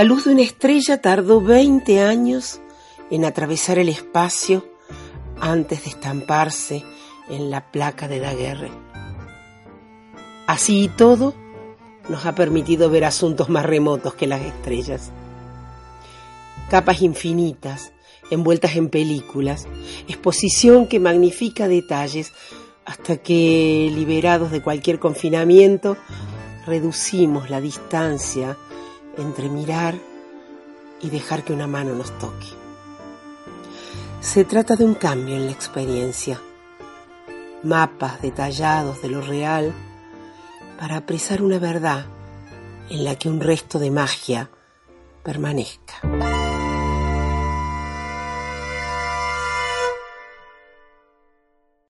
La luz de una estrella tardó 20 años en atravesar el espacio antes de estamparse en la placa de Daguerre. Así y todo, nos ha permitido ver asuntos más remotos que las estrellas. Capas infinitas, envueltas en películas, exposición que magnifica detalles hasta que, liberados de cualquier confinamiento, reducimos la distancia entre mirar y dejar que una mano nos toque. Se trata de un cambio en la experiencia, mapas detallados de lo real para apresar una verdad en la que un resto de magia permanezca.